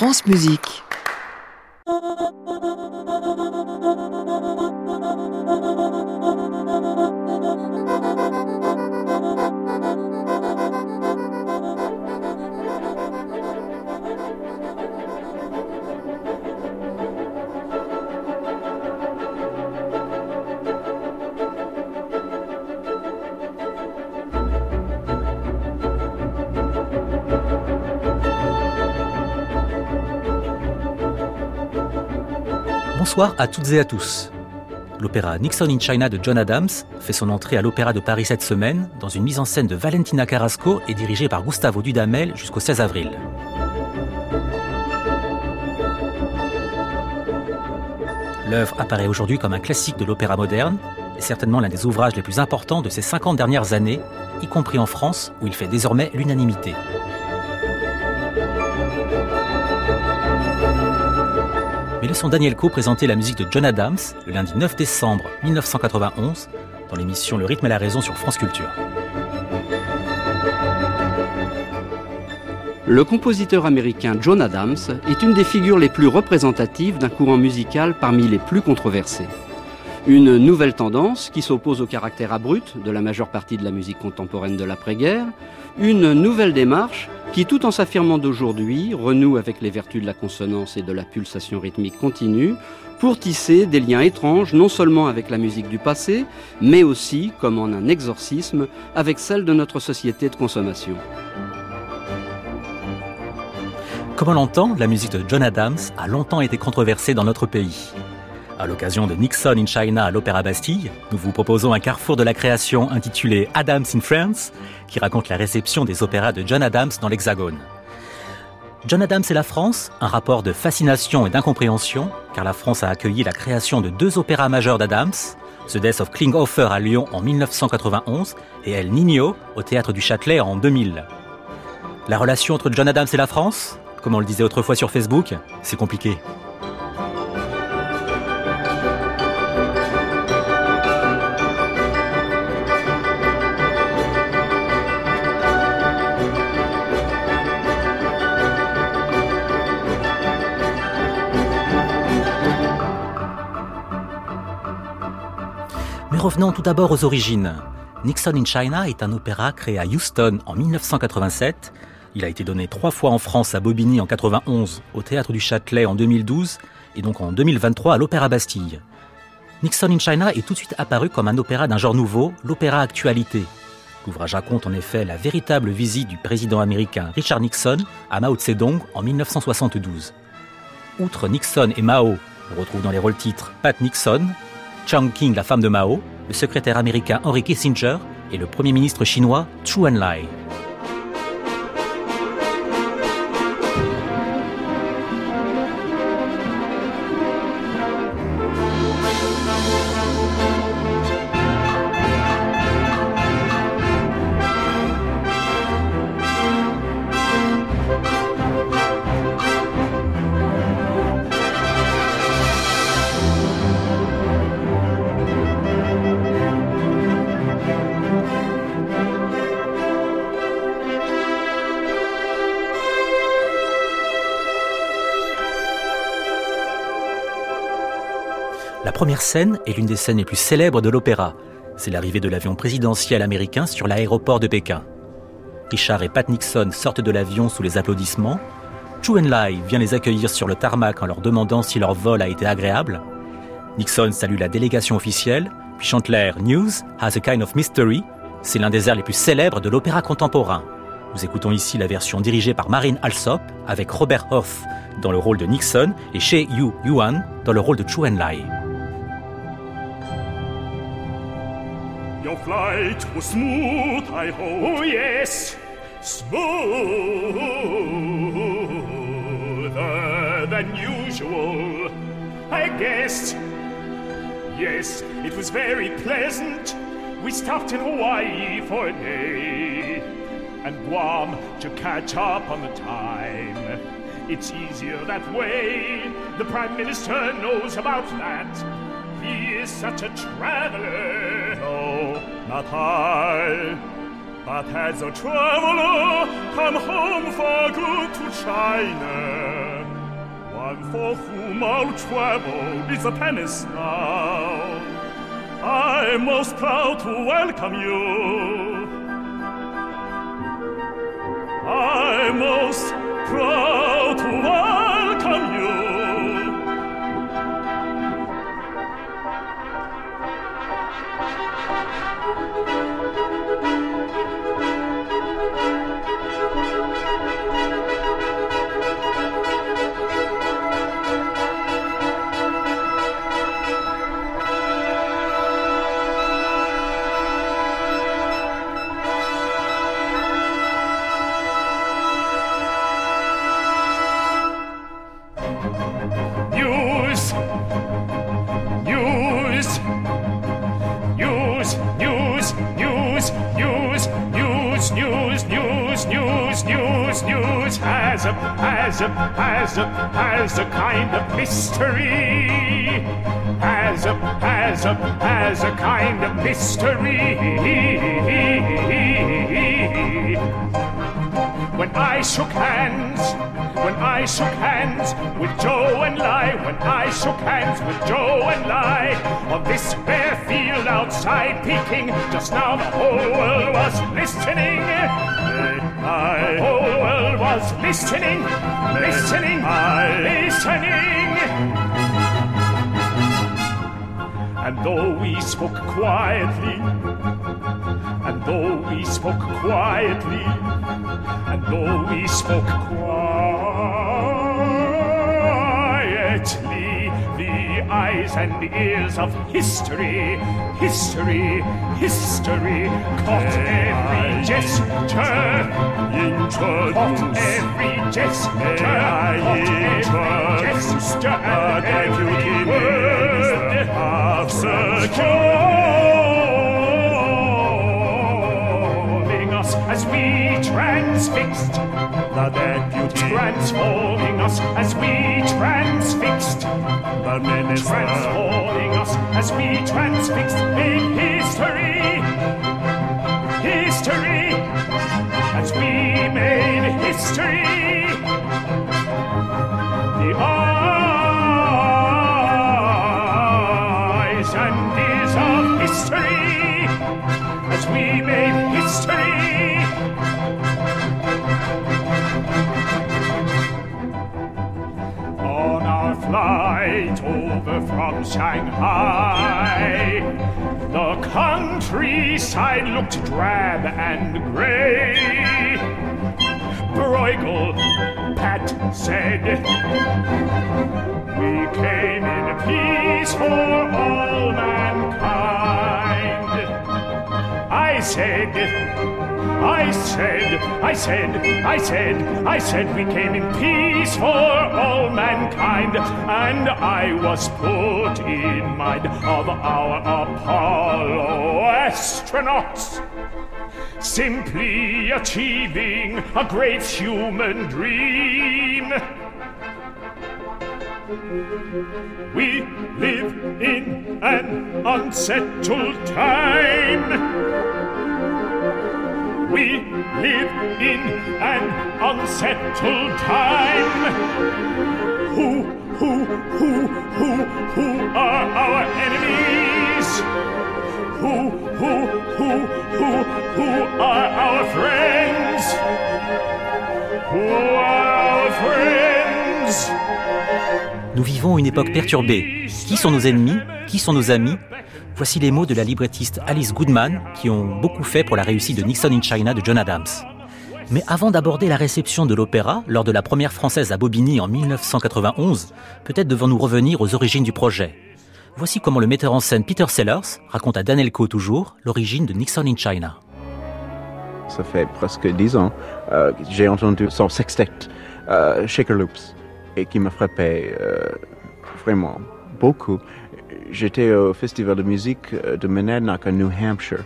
France Musique. Bonsoir à toutes et à tous. L'opéra Nixon in China de John Adams fait son entrée à l'Opéra de Paris cette semaine dans une mise en scène de Valentina Carrasco et dirigée par Gustavo Dudamel jusqu'au 16 avril. L'œuvre apparaît aujourd'hui comme un classique de l'opéra moderne et certainement l'un des ouvrages les plus importants de ces 50 dernières années, y compris en France où il fait désormais l'unanimité. Laissons Daniel Co présenter la musique de John Adams le lundi 9 décembre 1991 dans l'émission Le rythme et la raison sur France Culture. Le compositeur américain John Adams est une des figures les plus représentatives d'un courant musical parmi les plus controversés. Une nouvelle tendance qui s'oppose au caractère abrupt de la majeure partie de la musique contemporaine de l'après-guerre, une nouvelle démarche qui, tout en s'affirmant d'aujourd'hui, renoue avec les vertus de la consonance et de la pulsation rythmique continue, pour tisser des liens étranges non seulement avec la musique du passé, mais aussi, comme en un exorcisme, avec celle de notre société de consommation. Comme on l'entend, la musique de John Adams a longtemps été controversée dans notre pays. À l'occasion de Nixon in China à l'Opéra Bastille, nous vous proposons un carrefour de la création intitulé Adams in France, qui raconte la réception des opéras de John Adams dans l'Hexagone. John Adams et la France, un rapport de fascination et d'incompréhension, car la France a accueilli la création de deux opéras majeurs d'Adams, The Death of Klinghoffer à Lyon en 1991 et El Niño au Théâtre du Châtelet en 2000. La relation entre John Adams et la France, comme on le disait autrefois sur Facebook, c'est compliqué. Revenons tout d'abord aux origines. Nixon in China est un opéra créé à Houston en 1987. Il a été donné trois fois en France à Bobigny en 91, au Théâtre du Châtelet en 2012 et donc en 2023 à l'Opéra Bastille. Nixon in China est tout de suite apparu comme un opéra d'un genre nouveau, l'opéra actualité. L'ouvrage raconte en effet la véritable visite du président américain Richard Nixon à Mao Tse-dong en 1972. Outre Nixon et Mao, on retrouve dans les rôles titres Pat Nixon, Chang King, la femme de Mao, le secrétaire américain Henry Kissinger et le premier ministre chinois Zhou Enlai. La première scène est l'une des scènes les plus célèbres de l'opéra. C'est l'arrivée de l'avion présidentiel américain sur l'aéroport de Pékin. Richard et Pat Nixon sortent de l'avion sous les applaudissements. Chu Enlai vient les accueillir sur le tarmac en leur demandant si leur vol a été agréable. Nixon salue la délégation officielle, puis chante l'air News has a kind of mystery. C'est l'un des airs les plus célèbres de l'opéra contemporain. Nous écoutons ici la version dirigée par Marine Alsop avec Robert Hoff dans le rôle de Nixon et Shea Yu Yuan dans le rôle de Chu Enlai. Your flight was smooth, I hope. Oh, yes, smoother than usual. I guessed. Yes, it was very pleasant. We stopped in Hawaii for a day and Guam to catch up on the time. It's easier that way. The Prime Minister knows about that. He is such a traveler. No, not I. But as a traveler come home for good to China? One for whom all travel is a penance now. I'm most proud to welcome you. I'm most proud to welcome has a has a has a kind of mystery. Has a has a has a kind of mystery. When I shook hands, when I shook hands with Joe and Lai, when I shook hands with Joe and Lai, on this bare field outside Peking, just now the whole world was listening. The whole world was listening, listening, listening. And though we spoke quietly, and though we spoke quietly, and though we spoke quietly, eyes and ears of history, history, history. Caught every gesture, caught every gesture, caught every gesture, and every word of securing us as we transfixed. The deputy transforming us as we transfixed the menace transforming us as we transfixed in history. History. As we made history from Shanghai. The countryside looked drab and gray. Bruegel, Pat said, We came in peace for all mankind. I said, I said, I said, I said, I said we came in peace for all mankind, and I was put in mind of our Apollo astronauts. Simply achieving a great human dream. We live in an unsettled time. We live in an unsettled time. Who, who, who, who, who are our enemies? Who, who, who, who, who are our friends? Who are our friends? Nous vivons une époque perturbée. Qui sont nos ennemis? Qui sont nos amis? Voici les mots de la librettiste Alice Goodman qui ont beaucoup fait pour la réussite de Nixon in China de John Adams. Mais avant d'aborder la réception de l'opéra lors de la première française à Bobigny en 1991, peut-être devons-nous revenir aux origines du projet. Voici comment le metteur en scène Peter Sellers raconte à Dan Elko toujours l'origine de Nixon in China. Ça fait presque dix ans euh, j'ai entendu son sextet, euh, Shaker Loops, et qui me frappait euh, vraiment beaucoup. J'étais au festival de musique de Monadnock à New Hampshire,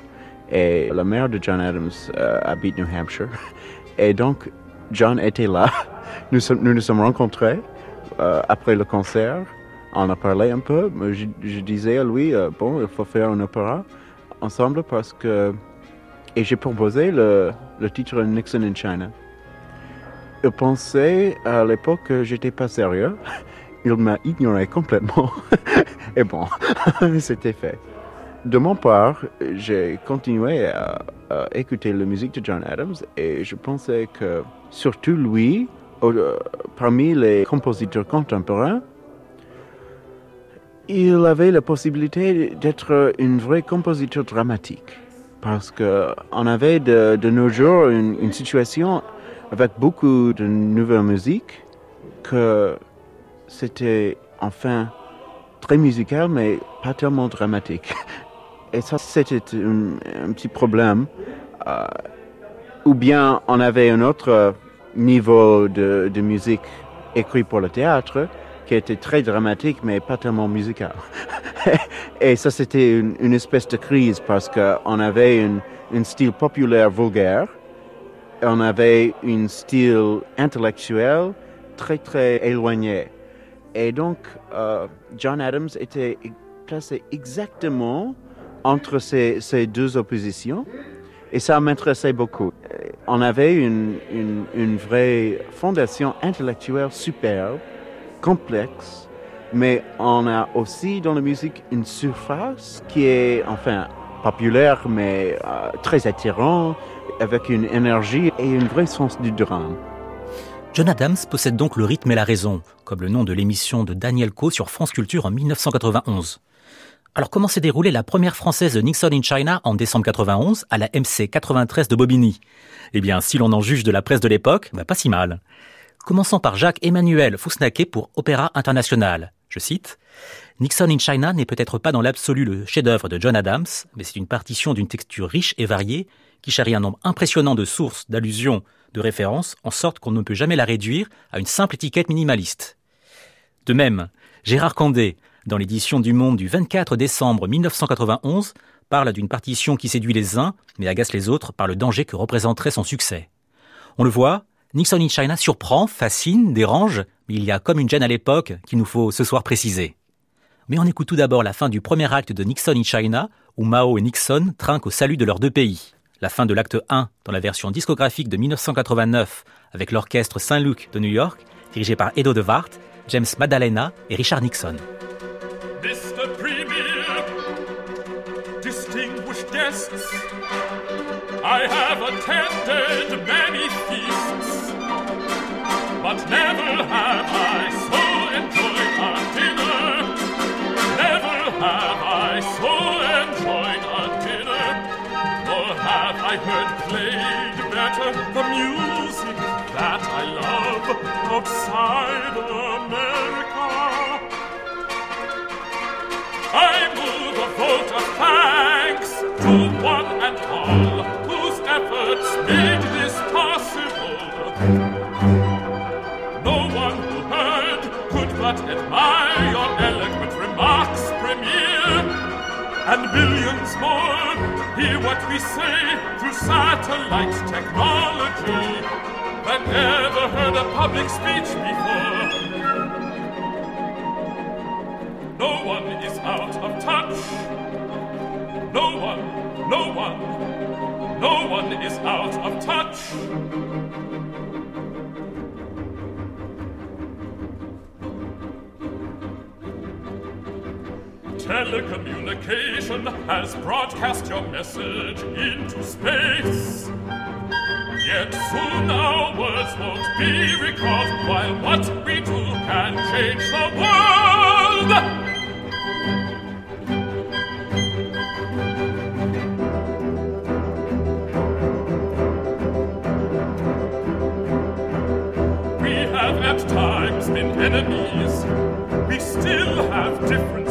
et la mère de John Adams euh, habite New Hampshire. Et donc, John était là. Nous nous sommes rencontrés euh, après le concert. On a parlé un peu. Je, disais à lui, euh, bon, il faut faire un opéra ensemble parce que... Et j'ai proposé le, le titre Nixon in China. Il pensait à l'époque que j'étais pas sérieux. Il m'a ignoré complètement. Et bon, c'était fait. De mon part, j'ai continué à, écouter la musique de John Adams et je pensais que surtout lui, euh, parmi les compositeurs contemporains, il avait la possibilité d'être un vrai compositeur dramatique. Parce qu'on avait de, nos jours une, situation avec beaucoup de nouvelles musiques que c'était enfin très musical, mais pas tellement dramatique. Et ça, c'était un, petit problème. Euh, ou bien on avait un autre niveau de, musique écrit pour le théâtre, qui était très dramatique, mais pas tellement musical. et ça, c'était une, espèce de crise parce qu'on avait un style populaire vulgaire, on avait un style intellectuel très, très éloigné. Et donc, euh, John Adams était placé exactement entre ces, ces deux oppositions. Et ça m'intéressait beaucoup. On avait une, une, vraie fondation intellectuelle superbe complexe, mais on a aussi dans la musique une surface qui est enfin populaire, mais euh, très attirant, avec une énergie et une vraie sens du drame. John Adams possède donc le rythme et la raison, comme le nom de l'émission de Daniel Coe sur France Culture en 1991. Alors comment s'est déroulée la première française de Nixon in China en décembre 91 à la MC 93 de Bobigny? Eh bien, si l'on en juge de la presse de l'époque, bah, pas si mal. Commençons par Jacques-Emmanuel Fousnaquet pour Opéra International. Je cite Nixon in China n'est peut-être pas dans l'absolu le chef-d'œuvre de John Adams, mais c'est une partition d'une texture riche et variée qui charrie un nombre impressionnant de sources, d'allusions, de références, en sorte qu'on ne peut jamais la réduire à une simple étiquette minimaliste. De même, Gérard Candé, dans l'édition du Monde du 24 décembre 1991, parle d'une partition qui séduit les uns, mais agace les autres par le danger que représenterait son succès. On le voit, Nixon in China surprend, fascine, dérange, mais il y a comme une gêne à l'époque qu'il nous faut ce soir préciser. Mais on écoute tout d'abord la fin du premier acte de Nixon in China, où Mao et Nixon trinquent au salut de leurs deux pays. La fin de l'acte 1 dans la version discographique de 1989 avec l'orchestre Saint-Luc de New York, dirigé par Edo de Wart, James Madalena et Richard Nixon. I have attended many But never have I so dinner. I heard played better the music that I love outside America. I move a vote of thanks to one and all whose efforts made this possible. No one who heard could but admire your eloquent remarks, Premier. And billions what we say through satellite technology that never heard a public speech before. No one is out of touch. No one, no one, no one is out of touch. Telecommunication has broadcast your message into space. Yet soon our words won't be recalled, while what we do can change the world. We have at times been enemies. We still have different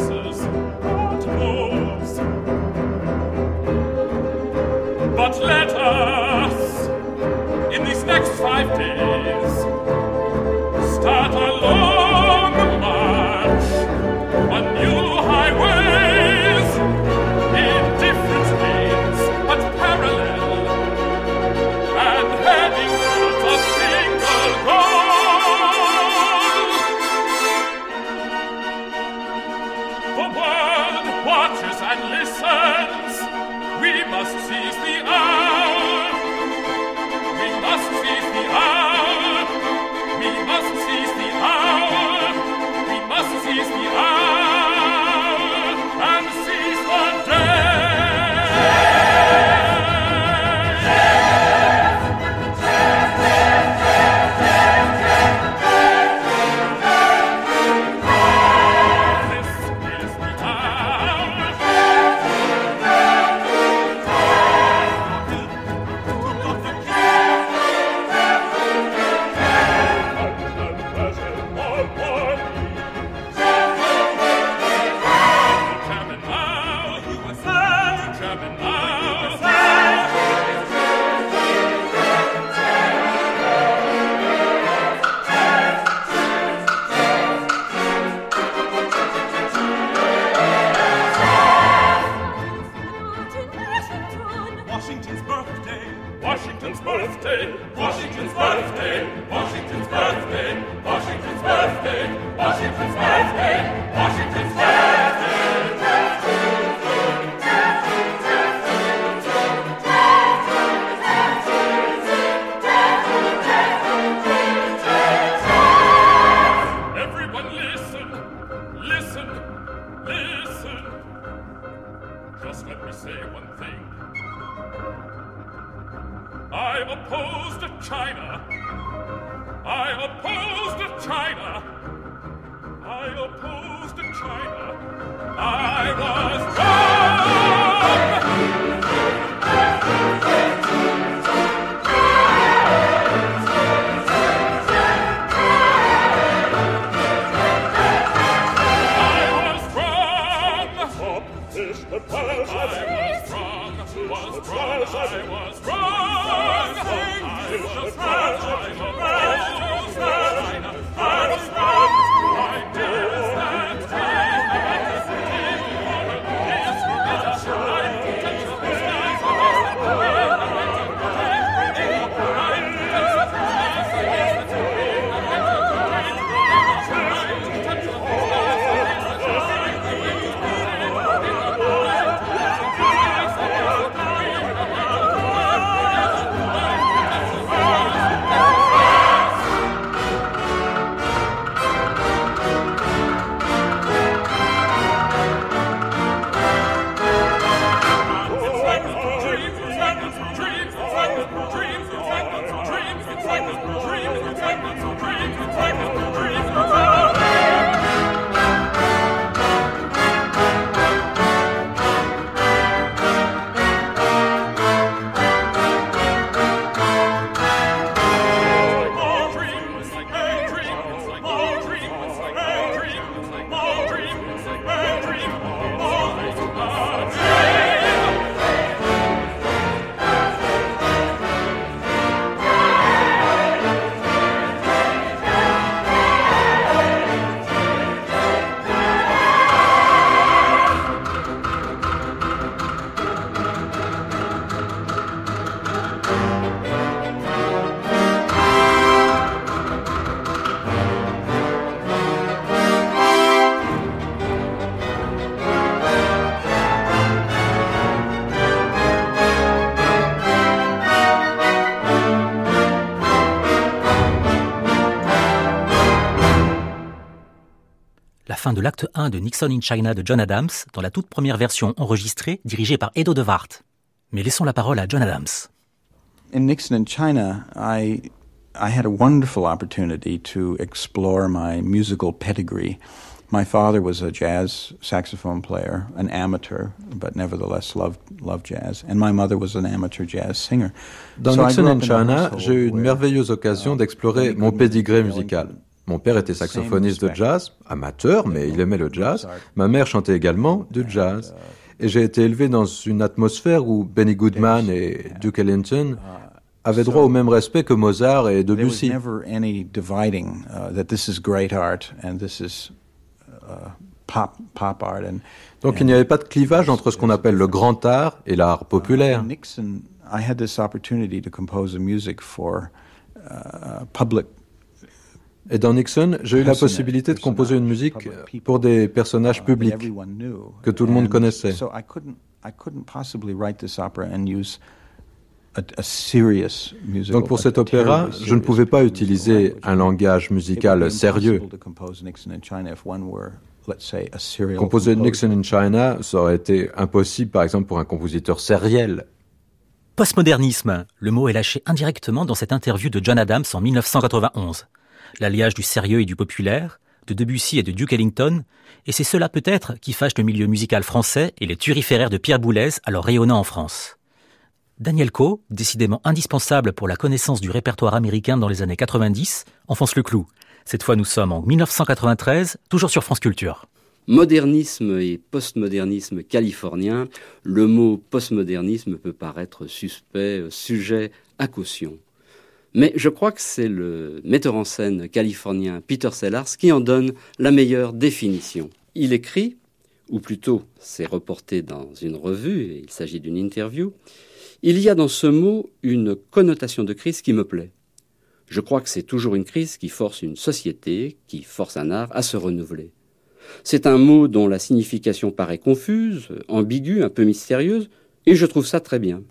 I was wrong. Fin de l'acte 1 de Nixon in China de John Adams, dans la toute première version enregistrée, dirigée par Edo de Wart. Mais laissons la parole à John Adams. In Nixon in China, I, I had a wonderful opportunity to explore my musical pedigree. My father was a jazz saxophone player, an amateur, but nevertheless loved, loved jazz. And my mother was an amateur jazz singer. Dans Nixon in China, j'ai eu une merveilleuse occasion d'explorer mon pédigré musical. Mon père était saxophoniste de jazz, amateur, mais il aimait le jazz. Ma mère chantait également du jazz. Et j'ai été élevé dans une atmosphère où Benny Goodman et Duke Ellington avaient droit au même respect que Mozart et Debussy. Donc il n'y avait pas de clivage entre ce qu'on appelle le grand art et l'art populaire. Et dans Nixon, j'ai eu la possibilité de composer une musique pour des personnages uh, publics que tout le monde connaissait. Donc pour cet opéra, je ne pouvais pas utiliser un langage musical sérieux. Composer Nixon in China, ça aurait été impossible par exemple pour un compositeur sériel. Postmodernisme, le mot est lâché indirectement dans cette interview de John Adams en 1991 l'alliage du sérieux et du populaire, de Debussy et de Duke Ellington, et c'est cela peut-être qui fâche le milieu musical français et les turiféraires de Pierre Boulez alors rayonnant en France. Daniel Coe, décidément indispensable pour la connaissance du répertoire américain dans les années 90, enfonce le clou. Cette fois nous sommes en 1993, toujours sur France Culture. Modernisme et postmodernisme californien, le mot postmodernisme peut paraître suspect, sujet à caution. Mais je crois que c'est le metteur en scène californien Peter Sellars qui en donne la meilleure définition. Il écrit, ou plutôt c'est reporté dans une revue, et il s'agit d'une interview, il y a dans ce mot une connotation de crise qui me plaît. Je crois que c'est toujours une crise qui force une société, qui force un art à se renouveler. C'est un mot dont la signification paraît confuse, ambiguë, un peu mystérieuse, et je trouve ça très bien.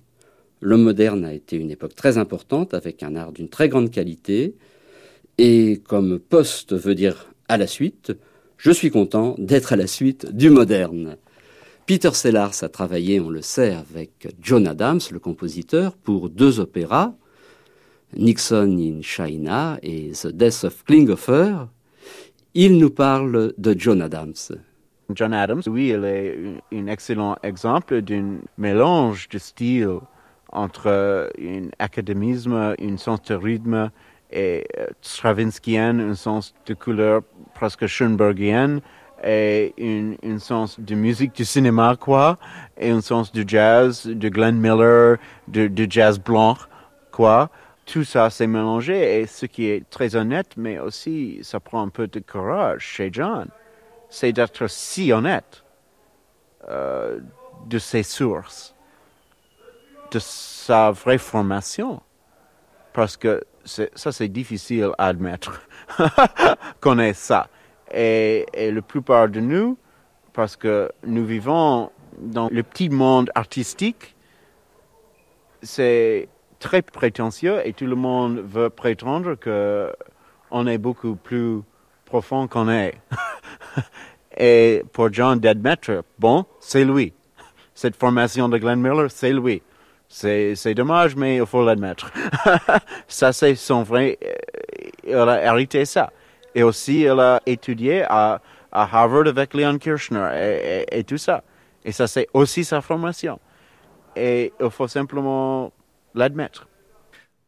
Le moderne a été une époque très importante avec un art d'une très grande qualité. Et comme poste veut dire à la suite, je suis content d'être à la suite du moderne. Peter Sellars a travaillé, on le sait, avec John Adams, le compositeur, pour deux opéras, Nixon in China et The Death of Klinghoffer. Il nous parle de John Adams. John Adams, oui, il est un excellent exemple d'un mélange de styles entre un académisme, un sens de rythme et euh, stravinskien, un sens de couleur presque schoenbergien et un, sens de musique du cinéma, quoi, et un sens du jazz, de Glenn Miller, de jazz blanc, quoi. Tout ça s'est mélangé et ce qui est très honnête, mais aussi ça prend un peu de courage chez John, c'est d'être si honnête euh, de ses sources, de sa vraie formation, parce que ça c'est difficile à admettre qu'on ait ça. Et, la plupart de nous, parce que nous vivons dans le petit monde artistique, c'est très prétentieux et tout le monde veut prétendre qu'on est beaucoup plus profond qu'on est. et pour John d'admettre, bon, c'est lui. Cette formation de Glenn Miller, c'est lui. C'est, dommage, mais il faut l'admettre. ça, c'est son vrai. Euh, il a hérité ça. Et aussi, elle a étudié à, Harvard avec Leon Kirchner et, tout ça. Et ça, c'est aussi sa formation. Et il faut simplement l'admettre.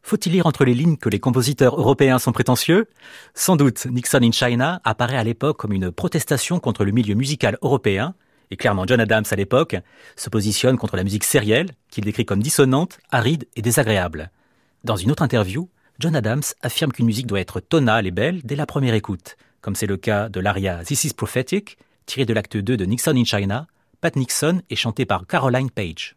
Faut-il lire entre les lignes que les compositeurs européens sont prétentieux? Sans doute, Nixon in China apparaît à l'époque comme une protestation contre le milieu musical européen, et clairement John Adams à l'époque se positionne contre la musique sérielle, qu'il décrit comme dissonante, aride et désagréable. Dans une autre interview, John Adams affirme qu'une musique doit être tonale et belle dès la première écoute, comme c'est le cas de l'aria This is Prophetic, tiré de l'acte 2 de Nixon in China, Pat Nixon est chanté par Caroline Page.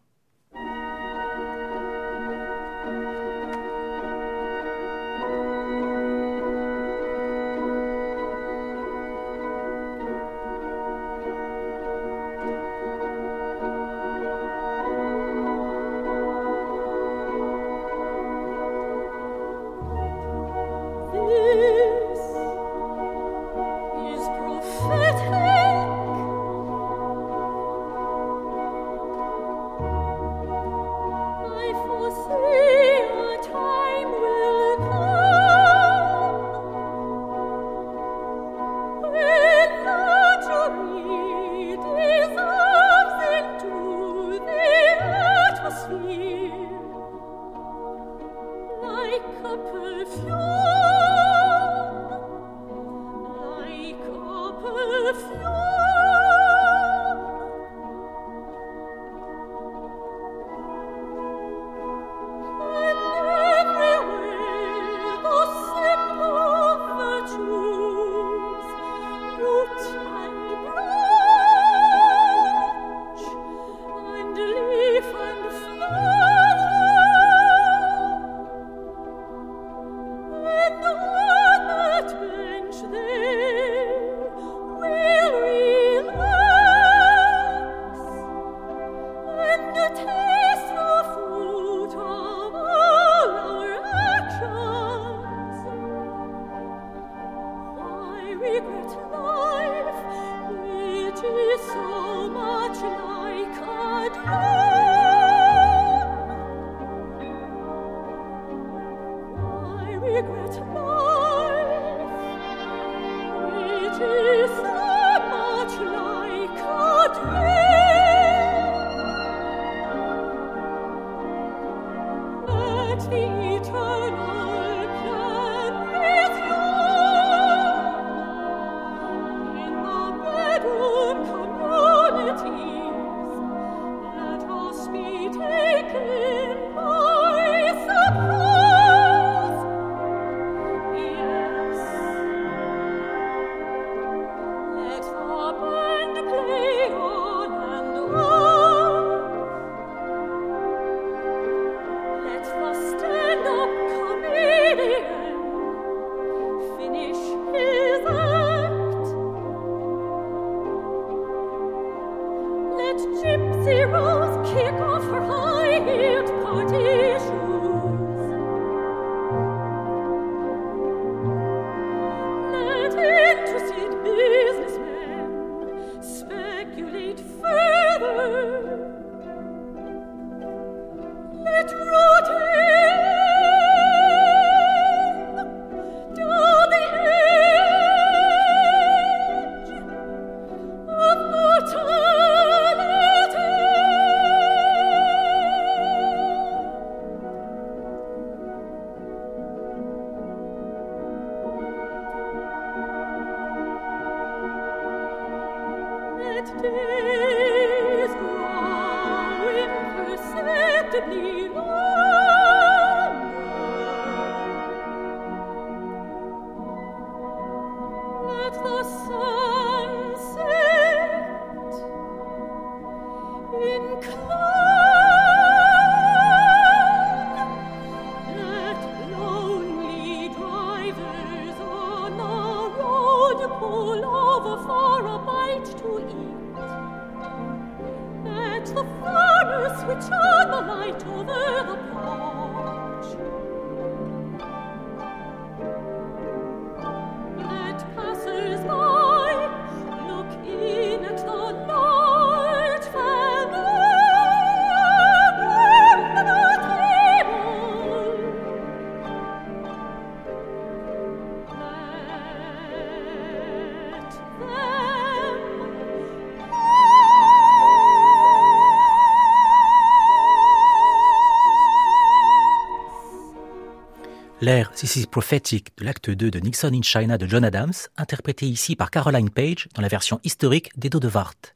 L'air This is Prophetic de l'acte 2 de Nixon in China de John Adams, interprété ici par Caroline Page dans la version historique d'Edo de Wart.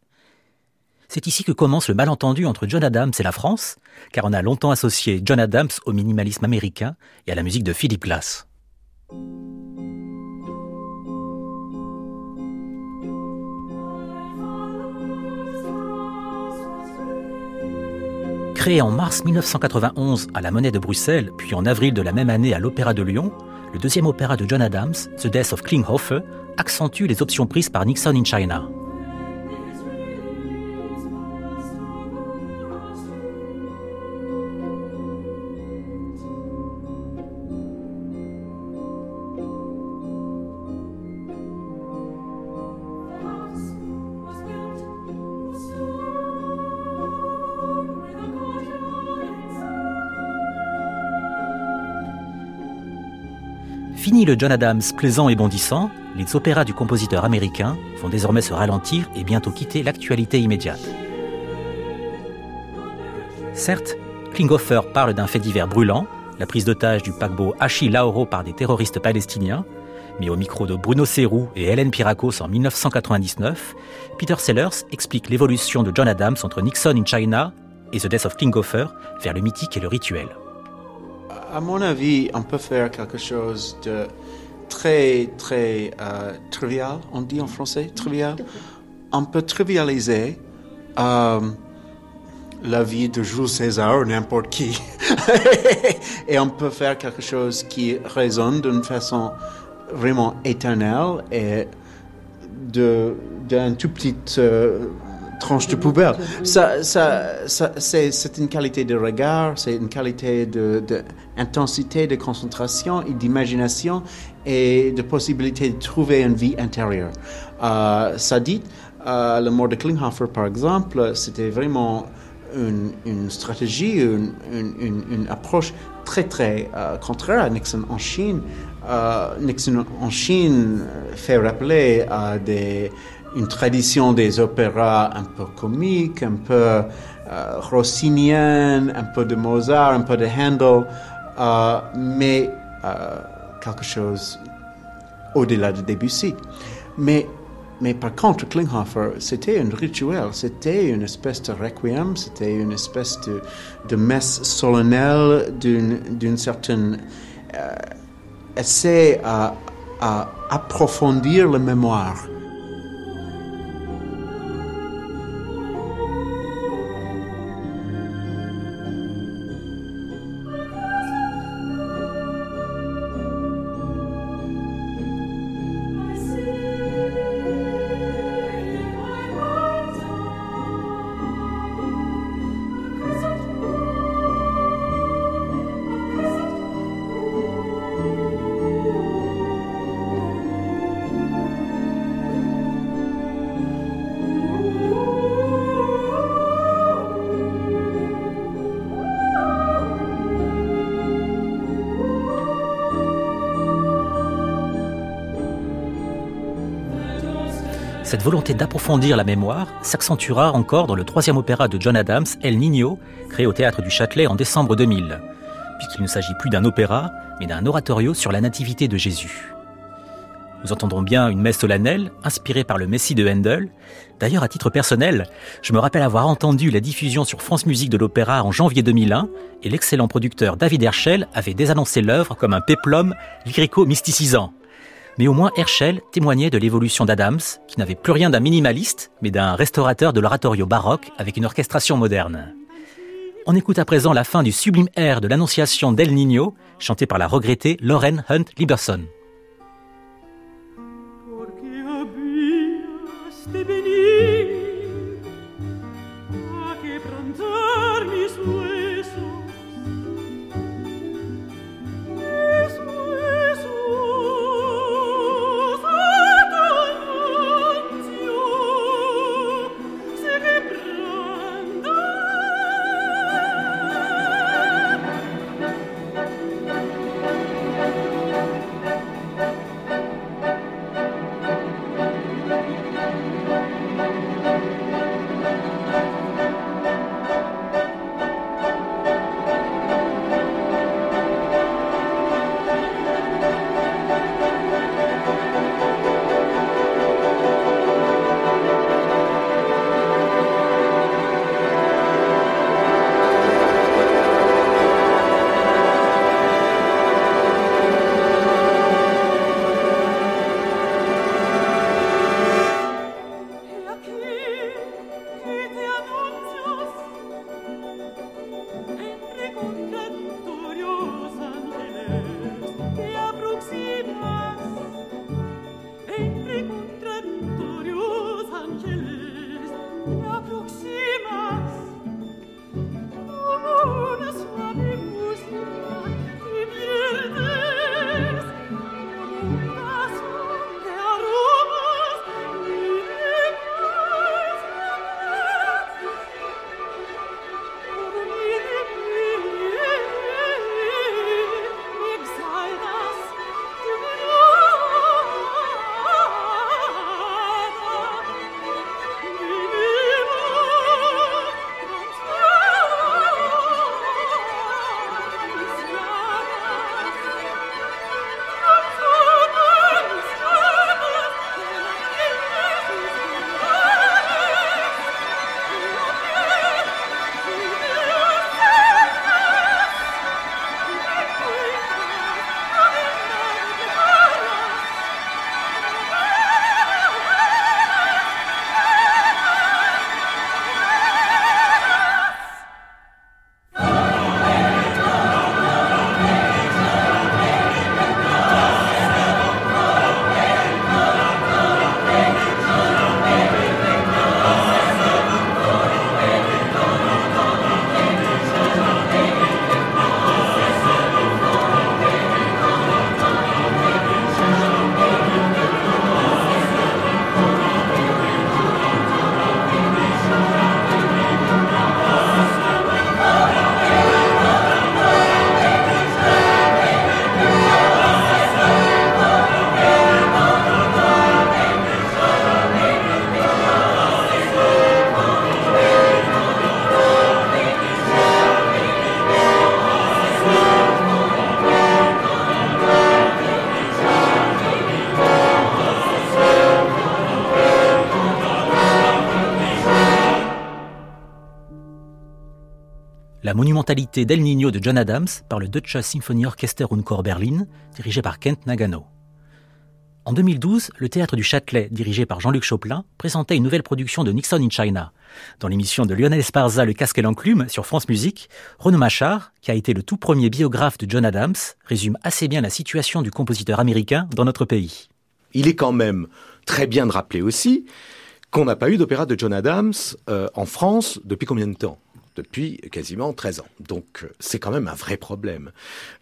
C'est ici que commence le malentendu entre John Adams et la France, car on a longtemps associé John Adams au minimalisme américain et à la musique de Philip Glass. Créé en mars 1991 à la Monnaie de Bruxelles, puis en avril de la même année à l'Opéra de Lyon, le deuxième opéra de John Adams, The Death of Klinghoffer, accentue les options prises par Nixon in China. Le John Adams plaisant et bondissant, les opéras du compositeur américain vont désormais se ralentir et bientôt quitter l'actualité immédiate. Certes, Klinghoffer parle d'un fait divers brûlant, la prise d'otage du paquebot Hachi Lauro par des terroristes palestiniens, mais au micro de Bruno Serrou et Hélène Pirakos en 1999, Peter Sellers explique l'évolution de John Adams entre Nixon in China et The Death of Klinghoffer vers le mythique et le rituel à mon avis, on peut faire quelque chose de très, très euh, trivial, on dit en français, trivial. On peut trivialiser euh, la vie de Jules César ou n'importe qui. et on peut faire quelque chose qui résonne d'une façon vraiment éternelle et d'un tout petit euh, tranche de poubelle. Ça, ça, ça c'est une qualité de regard, c'est une qualité d'intensité, de, de, concentration et d'imagination et de possibilité de trouver une vie intérieure. Euh, ça dit, euh, le mort de Klinghoffer, par exemple, c'était vraiment une, une, stratégie, une, une, une, approche très, très euh, contraire à Nixon en Chine. Euh, Nixon en Chine fait rappeler à des une tradition des opéras un peu comiques, un peu euh, un peu de Mozart, un peu de Handel, euh, mais euh, quelque chose au-delà de Debussy. Mais, mais par contre, Klinghoffer, c'était un rituel, c'était une espèce de requiem, c'était une espèce de, messe solennelle d'une certaine euh, essai à, à approfondir la mémoire. Volonté d'approfondir la mémoire s'accentuera encore dans le troisième opéra de John Adams, El Niño, créé au théâtre du Châtelet en décembre 2000, puisqu'il ne s'agit plus d'un opéra, mais d'un oratorio sur la nativité de Jésus. Nous entendrons bien une messe solennelle, inspirée par le Messie de Handel. D'ailleurs, à titre personnel, je me rappelle avoir entendu la diffusion sur France Musique de l'opéra en janvier 2001, et l'excellent producteur David Herschel avait désannoncé l'œuvre comme un péplum lyrico-mysticisant. Mais au moins Herschel témoignait de l'évolution d'Adams, qui n'avait plus rien d'un minimaliste, mais d'un restaurateur de l'oratorio baroque avec une orchestration moderne. On écoute à présent la fin du sublime air de l'Annonciation d'El Niño, chanté par la regrettée Lauren Hunt Liberson. La monumentalité d'El Niño de John Adams par le Deutsche Symphony Orchester und Chor Berlin, dirigé par Kent Nagano. En 2012, le théâtre du Châtelet, dirigé par Jean-Luc Choplin, présentait une nouvelle production de Nixon in China. Dans l'émission de Lionel Esparza, Le casque et l'enclume, sur France Musique, Renaud Machard, qui a été le tout premier biographe de John Adams, résume assez bien la situation du compositeur américain dans notre pays. Il est quand même très bien de rappeler aussi qu'on n'a pas eu d'opéra de John Adams euh, en France depuis combien de temps? Depuis quasiment 13 ans. Donc euh, c'est quand même un vrai problème.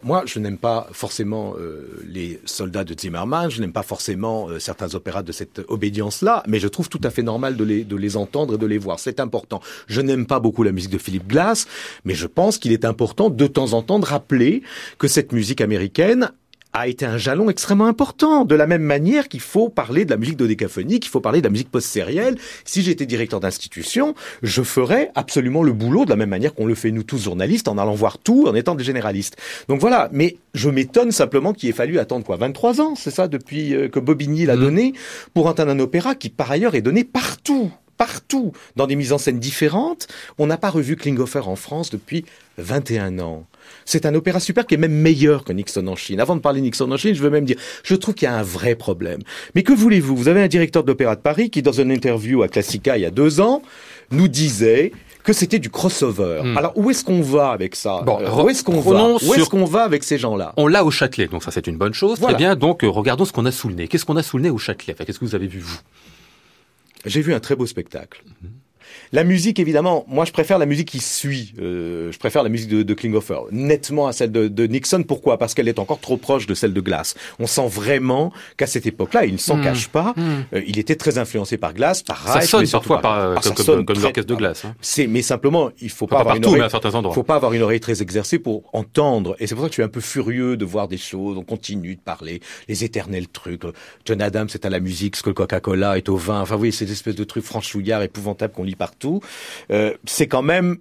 Moi, je n'aime pas forcément euh, les soldats de Zimmermann, je n'aime pas forcément euh, certains opéras de cette obédience-là, mais je trouve tout à fait normal de les, de les entendre et de les voir. C'est important. Je n'aime pas beaucoup la musique de Philip Glass, mais je pense qu'il est important de temps en temps de rappeler que cette musique américaine a été un jalon extrêmement important. De la même manière qu'il faut parler de la musique dodécaphonique, qu'il faut parler de la musique post-sérielle. Si j'étais directeur d'institution, je ferais absolument le boulot de la même manière qu'on le fait nous tous journalistes, en allant voir tout, en étant des généralistes. Donc voilà. Mais je m'étonne simplement qu'il ait fallu attendre quoi 23 ans, c'est ça, depuis euh, que Bobigny l'a mmh. donné, pour entendre un opéra qui par ailleurs est donné partout partout, dans des mises en scène différentes. On n'a pas revu Klinghoffer en France depuis 21 ans. C'est un opéra super qui est même meilleur que Nixon en Chine. Avant de parler de Nixon en Chine, je veux même dire, je trouve qu'il y a un vrai problème. Mais que voulez-vous? Vous avez un directeur d'opéra de Paris qui, dans une interview à Classica il y a deux ans, nous disait que c'était du crossover. Hmm. Alors où est-ce qu'on va avec ça? Bon, euh, Où est-ce qu'on va? Où est-ce qu'on va avec ces gens-là? On l'a au Châtelet, donc ça c'est une bonne chose. Très bien, donc euh, regardons ce qu'on a sous le nez. Qu'est-ce qu'on a sous le nez au Châtelet? Qu'est-ce que vous avez vu vous? J'ai vu un très beau spectacle. Mhm. La musique, évidemment, moi je préfère la musique qui suit. Euh, je préfère la musique de, de Klinghoffer nettement à celle de, de Nixon. Pourquoi? Parce qu'elle est encore trop proche de celle de Glass. On sent vraiment qu'à cette époque-là, il ne s'en hmm. cache pas. Hmm. Euh, il était très influencé par Glass, par Reich. Ça sonne parfois par, ah, comme, comme, l'orchestre de Glass. Hein. C'est, mais simplement, il faut pas, avoir une oreille. Faut pas avoir une oreille très exercée pour entendre. Et c'est pour ça que je suis un peu furieux de voir des choses. On continue de parler les éternels trucs. John Adams est à la musique, ce que Coca-Cola est au vin. Enfin, oui, ces espèces de trucs franchouillards épouvantables qu'on lit partout euh, c'est quand même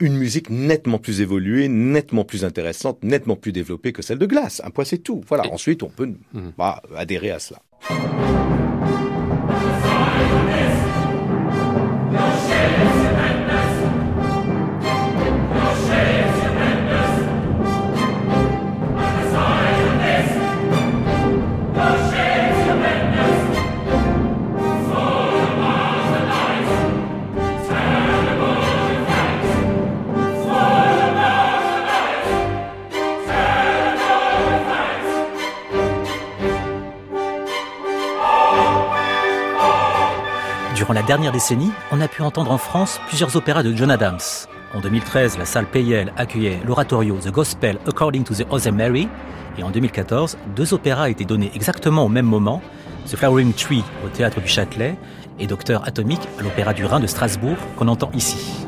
une musique nettement plus évoluée, nettement plus intéressante, nettement plus développée que celle de Glace. Un point, c'est tout. Voilà. Ensuite, on peut mmh. bah, adhérer à cela. Durant la dernière décennie, on a pu entendre en France plusieurs opéras de John Adams. En 2013, la salle Payel accueillait l'oratorio The Gospel According to the Other Mary. Et en 2014, deux opéras étaient donnés exactement au même moment, The Flowering Tree au théâtre du Châtelet et Docteur Atomique à l'Opéra du Rhin de Strasbourg qu'on entend ici.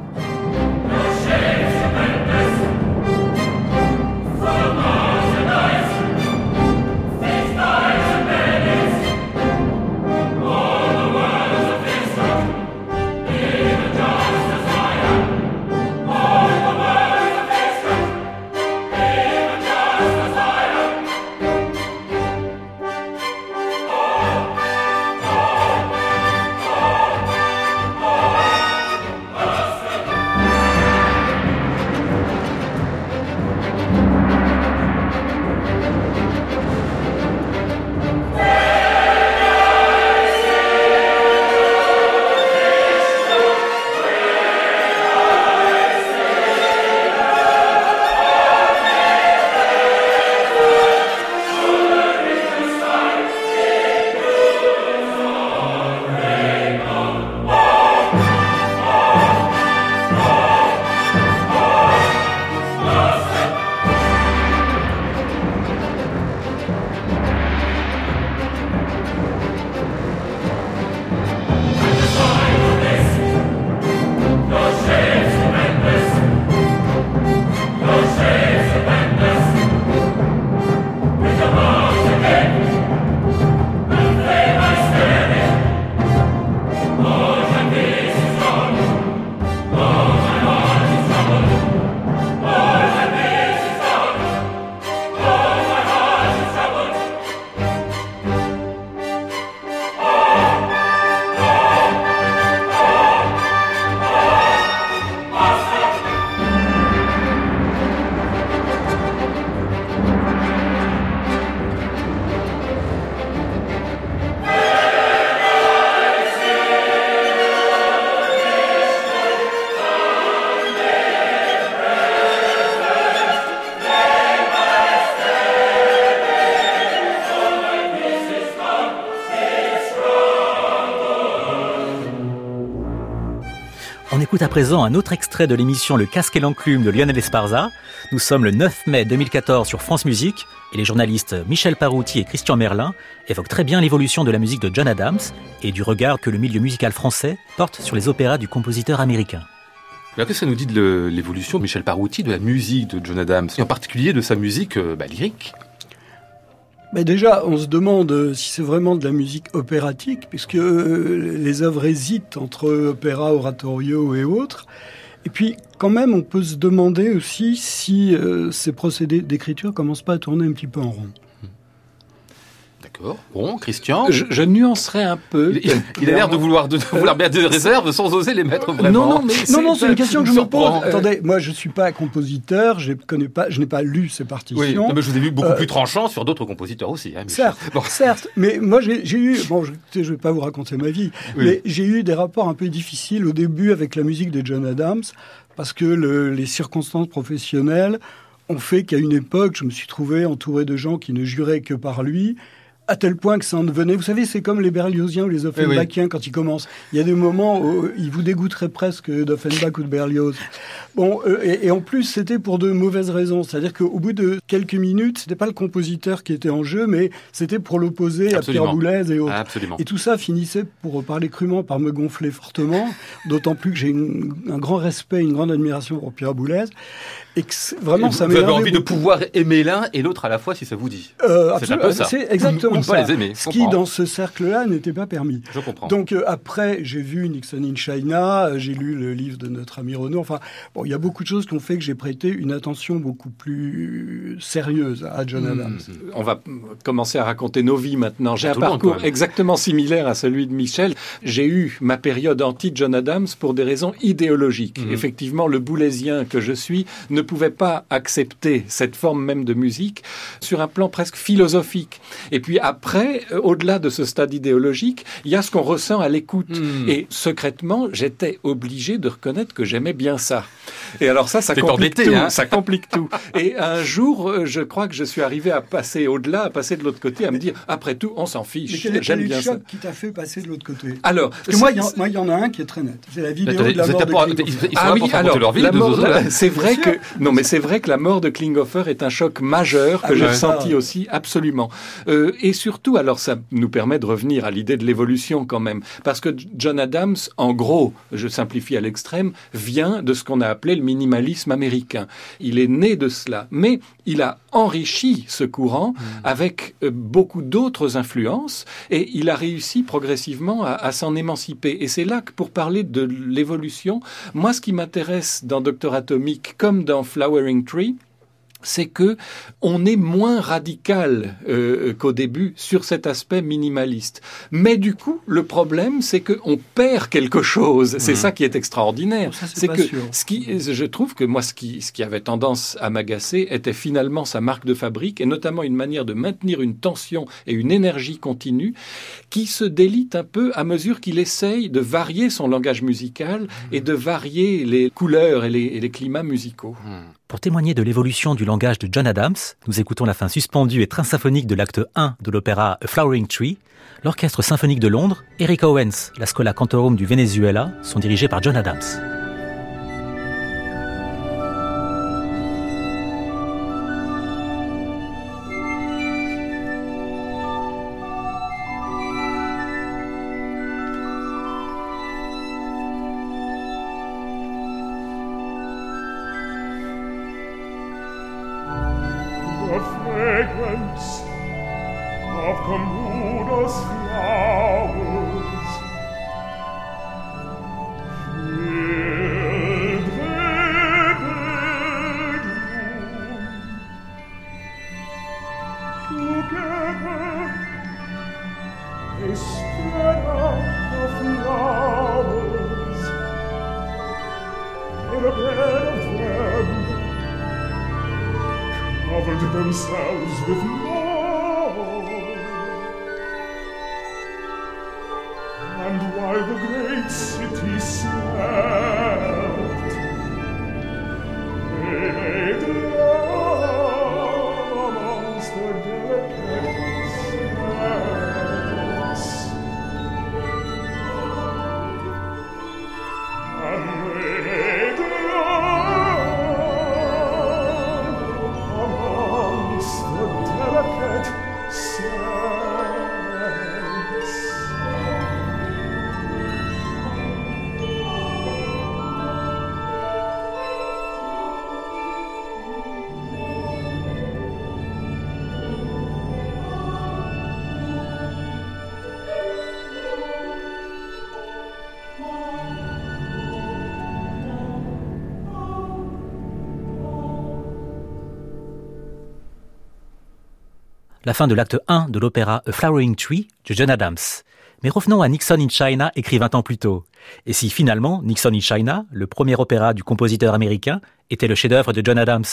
À présent un autre extrait de l'émission Le casque et l'enclume de Lionel Esparza. Nous sommes le 9 mai 2014 sur France Musique et les journalistes Michel Parouti et Christian Merlin évoquent très bien l'évolution de la musique de John Adams et du regard que le milieu musical français porte sur les opéras du compositeur américain. Qu'est-ce que ça nous dit de l'évolution, Michel Parouti, de la musique de John Adams, et en particulier de sa musique euh, bah, lyrique? Mais déjà, on se demande si c'est vraiment de la musique opératique, puisque euh, les œuvres hésitent entre opéra, oratorio et autres. Et puis, quand même, on peut se demander aussi si euh, ces procédés d'écriture commencent pas à tourner un petit peu en rond. D'accord. Bon, Christian. Je, nuancerai un peu. Il, a l'air de vouloir, de, vouloir mettre des réserves sans oser les mettre vraiment. Non, non, mais non, non, c'est une question que je me pose. Attendez, moi, je suis pas compositeur, je connais pas, je n'ai pas lu ces partitions. Oui, mais je vous ai vu beaucoup euh, plus tranchant sur d'autres compositeurs aussi. Hein, certes, certes, mais moi, j'ai eu, bon, je, ne vais pas vous raconter ma vie, mais j'ai eu des rapports un peu difficiles au début avec la musique de John Adams parce que le, les circonstances professionnelles ont fait qu'à une époque, je me suis trouvé entouré de gens qui ne juraient que par lui à tel point que ça en devenait. Vous savez, c'est comme les Berlioziens ou les Offenbachiens quand ils commencent. Il y a des moments où ils vous dégoûteraient presque d'Offenbach ou de Berlioz. Bon, euh, et, en plus, c'était pour de mauvaises raisons. C'est-à-dire qu'au bout de quelques minutes, c'était pas le compositeur qui était en jeu, mais c'était pour l'opposer à Pierre Boulez et autres. Et tout ça finissait, pour parler crûment, par me gonfler fortement. D'autant plus que j'ai un grand respect, une grande admiration pour Pierre Boulez. Vraiment, ça Vous avez envie de pouvoir aimer l'un et l'autre à la fois, si ça vous dit. Euh, c'est un peu ça. C'est exactement ça. Pas les aimer. Ce qui, dans ce cercle-là, n'était pas permis. Je comprends. Donc euh, après, j'ai vu Nixon in China, euh, j'ai lu le livre de notre ami Renaud. Enfin, bon, il y a beaucoup de choses qui ont fait que j'ai prêté une attention beaucoup plus sérieuse à John hmm. Adams. On va commencer à raconter nos vies maintenant. J'ai un parcours exactement similaire à celui de Michel. J'ai eu ma période anti-John Adams pour des raisons idéologiques. Hmm. Effectivement, le boulésien que je suis ne ne pouvait pas accepter cette forme même de musique sur un plan presque philosophique. Et puis après, euh, au-delà de ce stade idéologique, il y a ce qu'on ressent à l'écoute. Hmm. Et secrètement, j'étais obligé de reconnaître que j'aimais bien ça. Et alors ça, ça complique tout. Hein. ça complique tout. Et un jour, euh, je crois que je suis arrivé à passer au-delà, à passer de l'autre côté, à me dire, après tout, on s'en fiche. J'aime bien choc ça. qui t'a fait passer de l'autre côté? Alors, Parce que moi, il y, en a un qui est très net. C'est la vidéo de la mort de Ah oui, alors, c'est vrai que non, mais c'est vrai que la mort de Klinghoffer est un choc majeur que ah j'ai senti aussi absolument. Euh, et surtout, alors ça nous permet de revenir à l'idée de l'évolution quand même, parce que John Adams, en gros, je simplifie à l'extrême, vient de ce qu'on a appelé le minimalisme américain. Il est né de cela, mais il a enrichi ce courant hmm. avec euh, beaucoup d'autres influences et il a réussi progressivement à, à s'en émanciper. Et c'est là que pour parler de l'évolution, moi ce qui m'intéresse dans Docteur Atomique comme dans Flowering Tree, c'est que on est moins radical euh, qu'au début sur cet aspect minimaliste. Mais du coup, le problème, c'est que on perd quelque chose. C'est mmh. ça qui est extraordinaire. C'est que ce qui, je trouve que moi, ce qui, ce qui avait tendance à m'agacer était finalement sa marque de fabrique et notamment une manière de maintenir une tension et une énergie continue qui se délite un peu à mesure qu'il essaye de varier son langage musical et de varier les couleurs et les, climats musicaux. Mmh. Pour témoigner de l'évolution du langage de John Adams, nous écoutons la fin suspendue et très symphonique de l'acte 1 de l'opéra A Flowering Tree. L'Orchestre symphonique de Londres, Eric Owens, la Scola Cantorum du Venezuela sont dirigés par John Adams. La fin de l'acte 1 de l'opéra A Flowering Tree de John Adams. Mais revenons à Nixon in China, écrit 20 ans plus tôt. Et si finalement Nixon in China, le premier opéra du compositeur américain, était le chef-d'œuvre de John Adams,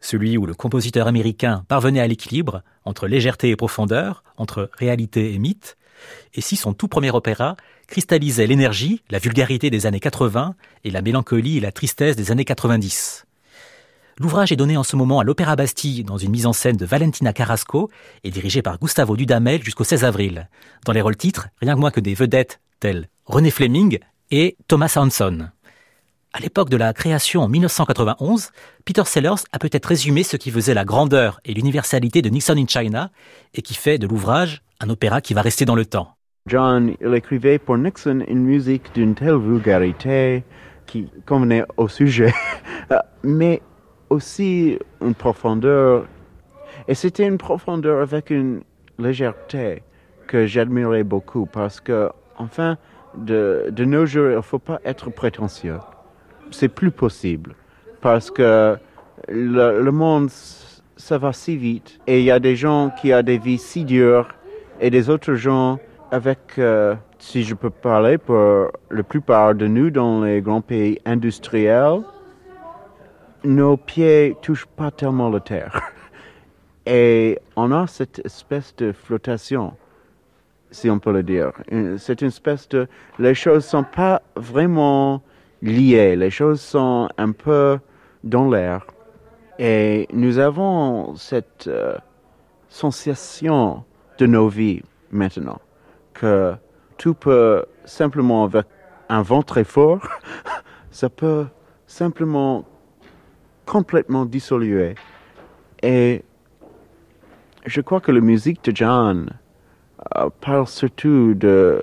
celui où le compositeur américain parvenait à l'équilibre entre légèreté et profondeur, entre réalité et mythe, et si son tout premier opéra cristallisait l'énergie, la vulgarité des années 80 et la mélancolie et la tristesse des années 90. L'ouvrage est donné en ce moment à l'Opéra Bastille dans une mise en scène de Valentina Carrasco et dirigé par Gustavo Dudamel jusqu'au 16 avril. Dans les rôles titres, rien que moins que des vedettes telles René Fleming et Thomas Hanson. À l'époque de la création en 1991, Peter Sellers a peut-être résumé ce qui faisait la grandeur et l'universalité de Nixon in China et qui fait de l'ouvrage un opéra qui va rester dans le temps. John, il écrivait pour Nixon une musique d'une telle vulgarité qui convenait au sujet, mais aussi une profondeur. Et c'était une profondeur avec une légèreté que j'admirais beaucoup parce que, enfin, de, de nos jours, il ne faut pas être prétentieux. C'est plus possible parce que le, monde, ça va si vite et il y a des gens qui ont des vies si dures et des autres gens avec, euh, si je peux parler pour la plupart de nous dans les grands pays industriels, nos pieds touchent pas tellement la terre. Et on a cette espèce de flottation, si on peut le dire. C'est une espèce de... Les choses sont pas vraiment liées, les choses sont un peu dans l'air. Et nous avons cette euh, sensation de nos vies maintenant, que tout peut simplement, avec un vent très fort, ça peut simplement complètement dissolué. Et je crois que la musique de John euh, parle surtout de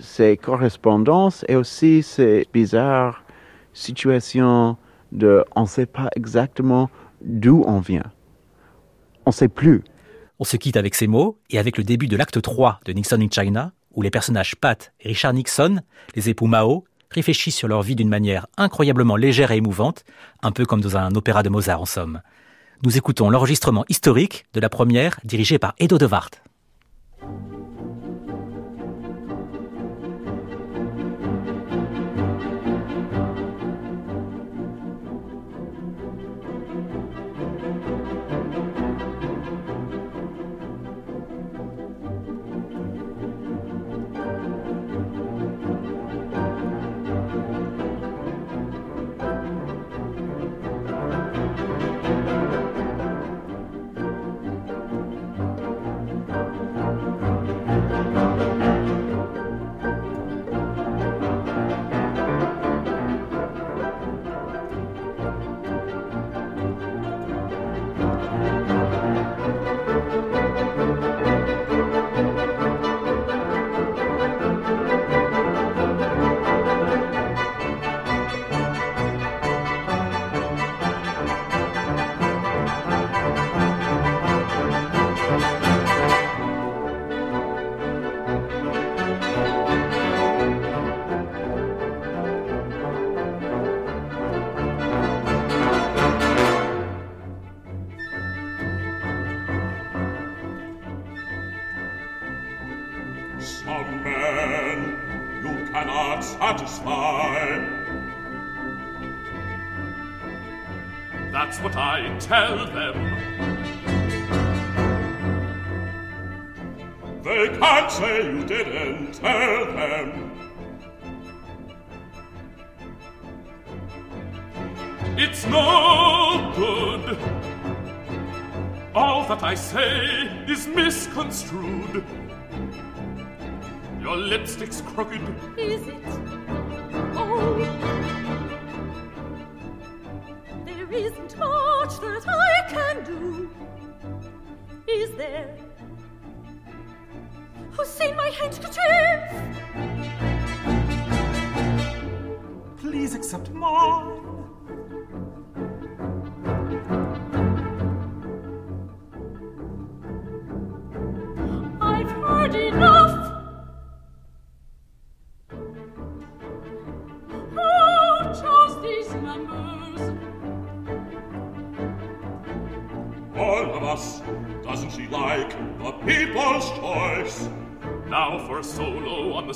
ses correspondances et aussi ces bizarres situations de on ne sait pas exactement d'où on vient. On ne sait plus. On se quitte avec ces mots et avec le début de l'acte 3 de Nixon in China, où les personnages Pat et Richard Nixon, les époux Mao, réfléchissent sur leur vie d'une manière incroyablement légère et émouvante, un peu comme dans un opéra de Mozart en somme. Nous écoutons l'enregistrement historique de la première dirigée par Edo de Wart. They can't say you didn't tell them. It's no good. All that I say is misconstrued. Your lipstick's crooked. Is it? Oh. There isn't much that I can do. Is there? My handkerchief? Please accept mine.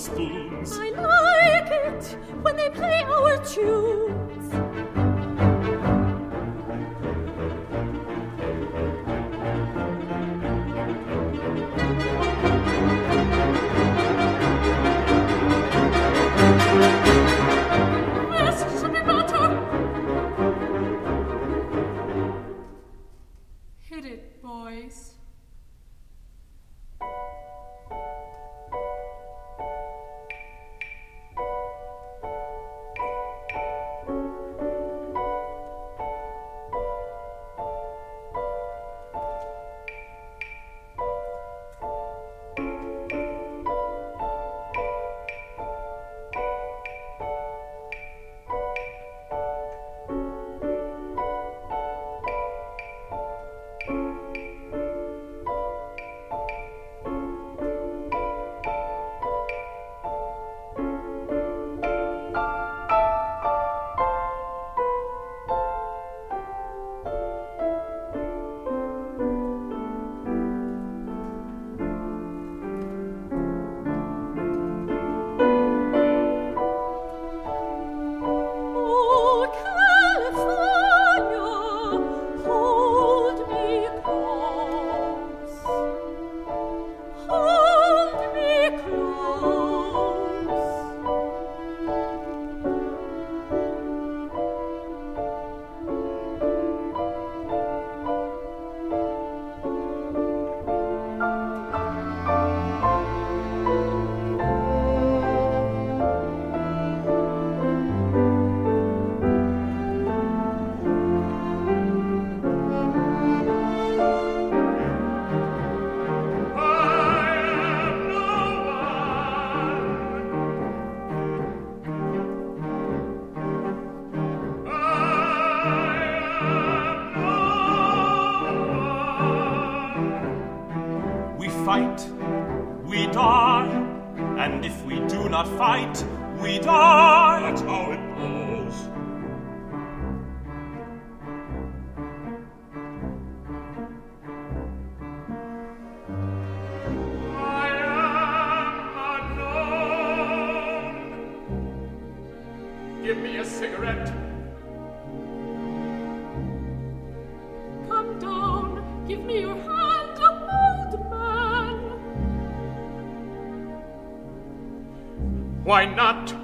spoons. I like it when they play our tune. Why not?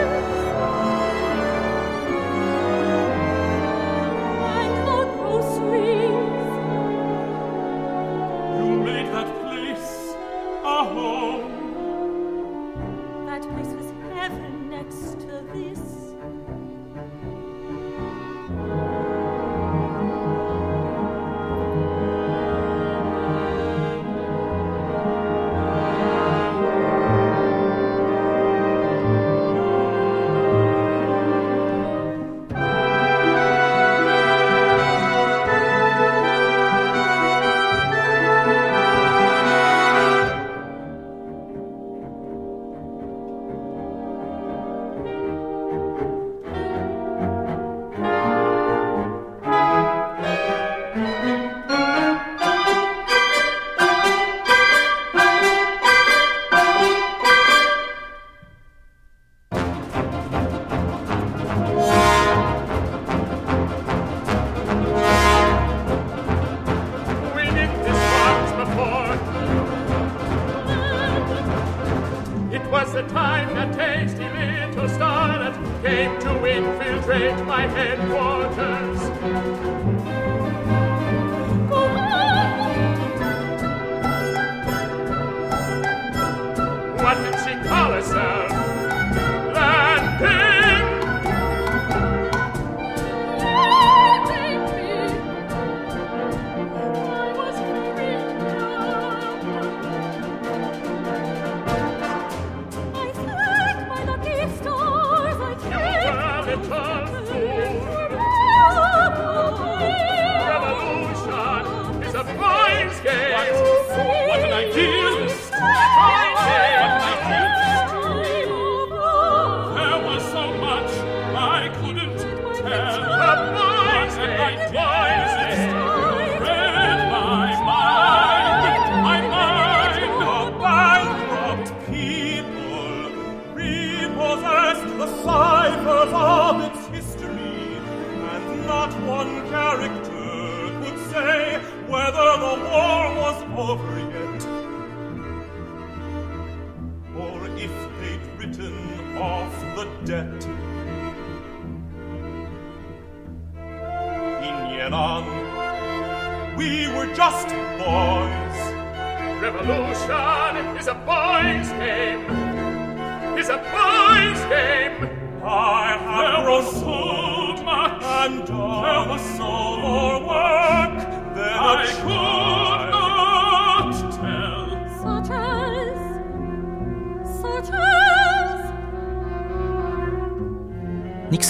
have.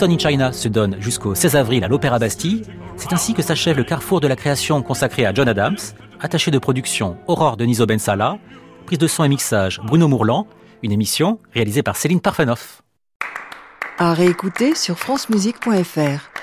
Nixon in China se donne jusqu'au 16 avril à l'Opéra Bastille. C'est ainsi que s'achève le carrefour de la création consacré à John Adams, attaché de production Aurore Deniso Bensala, prise de son et mixage Bruno Mourlan, une émission réalisée par Céline Parfanoff. À réécouter sur francemusique.fr.